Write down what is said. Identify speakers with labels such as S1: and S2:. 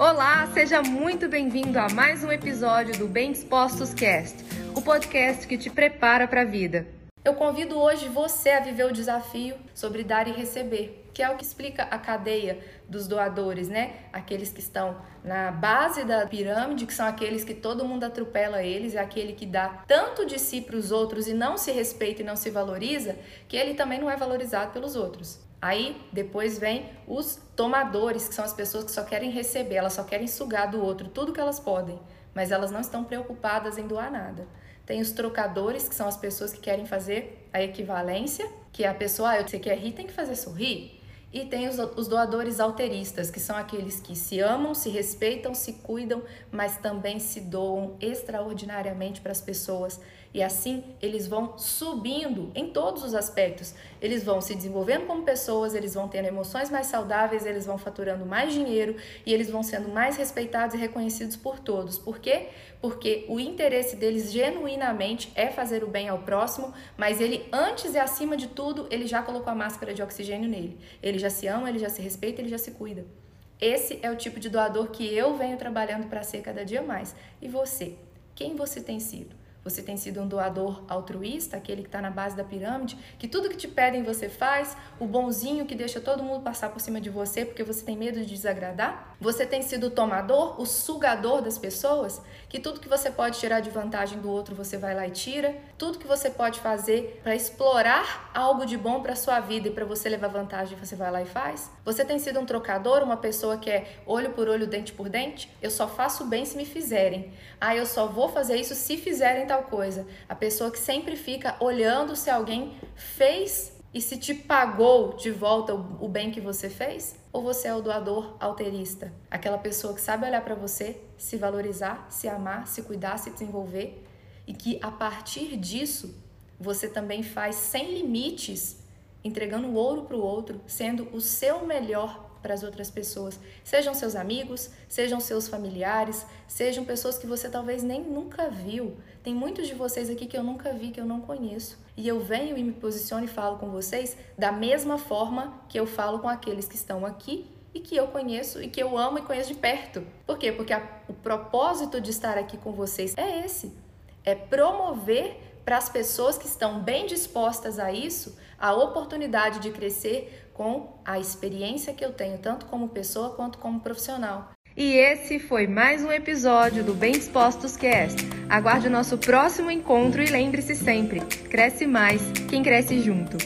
S1: Olá, seja muito bem-vindo a mais um episódio do Bem Dispostos Cast, o podcast que te prepara para a vida. Eu convido hoje você a viver o desafio sobre dar e receber, que é o que explica a cadeia dos doadores, né? Aqueles que estão na base da pirâmide, que são aqueles que todo mundo atropela eles, é aquele que dá tanto de si para os outros e não se respeita e não se valoriza, que ele também não é valorizado pelos outros. Aí depois vem os tomadores, que são as pessoas que só querem receber, elas só querem sugar do outro tudo que elas podem, mas elas não estão preocupadas em doar nada. Tem os trocadores, que são as pessoas que querem fazer a equivalência, que é a pessoa, ah, você quer rir, tem que fazer sorrir. E tem os, os, doadores alteristas, que são aqueles que se amam, se respeitam, se cuidam, mas também se doam extraordinariamente para as pessoas e assim eles vão subindo em todos os aspectos. Eles vão se desenvolvendo como pessoas, eles vão tendo emoções mais saudáveis, eles vão faturando mais dinheiro e eles vão sendo mais respeitados e reconhecidos por todos. Por quê? Porque o interesse deles genuinamente é fazer o bem ao próximo, mas ele antes e acima de tudo, ele já colocou a máscara de oxigênio nele. Ele já se ama, ele já se respeita, ele já se cuida. Esse é o tipo de doador que eu venho trabalhando para ser cada dia mais. E você? Quem você tem sido? Você tem sido um doador altruísta, aquele que está na base da pirâmide, que tudo que te pedem você faz, o bonzinho que deixa todo mundo passar por cima de você porque você tem medo de desagradar? Você tem sido o tomador, o sugador das pessoas, que tudo que você pode tirar de vantagem do outro você vai lá e tira? Tudo que você pode fazer para explorar algo de bom para sua vida e para você levar vantagem você vai lá e faz? Você tem sido um trocador, uma pessoa que é olho por olho, dente por dente? Eu só faço bem se me fizerem. Ah, eu só vou fazer isso se fizerem tal coisa. A pessoa que sempre fica olhando se alguém fez e se te pagou de volta o bem que você fez? Ou você é o doador alterista? Aquela pessoa que sabe olhar para você, se valorizar, se amar, se cuidar, se desenvolver e que a partir disso você também faz sem limites, entregando ouro para o outro, sendo o seu melhor para as outras pessoas, sejam seus amigos, sejam seus familiares, sejam pessoas que você talvez nem nunca viu. Tem muitos de vocês aqui que eu nunca vi, que eu não conheço. E eu venho e me posiciono e falo com vocês da mesma forma que eu falo com aqueles que estão aqui e que eu conheço e que eu amo e conheço de perto. Por quê? Porque a, o propósito de estar aqui com vocês é esse: é promover para as pessoas que estão bem dispostas a isso a oportunidade de crescer com a experiência que eu tenho, tanto como pessoa quanto como profissional. E esse foi mais um episódio do Bem Dispostos Cast. Aguarde o nosso próximo encontro e lembre-se sempre: cresce mais quem cresce junto.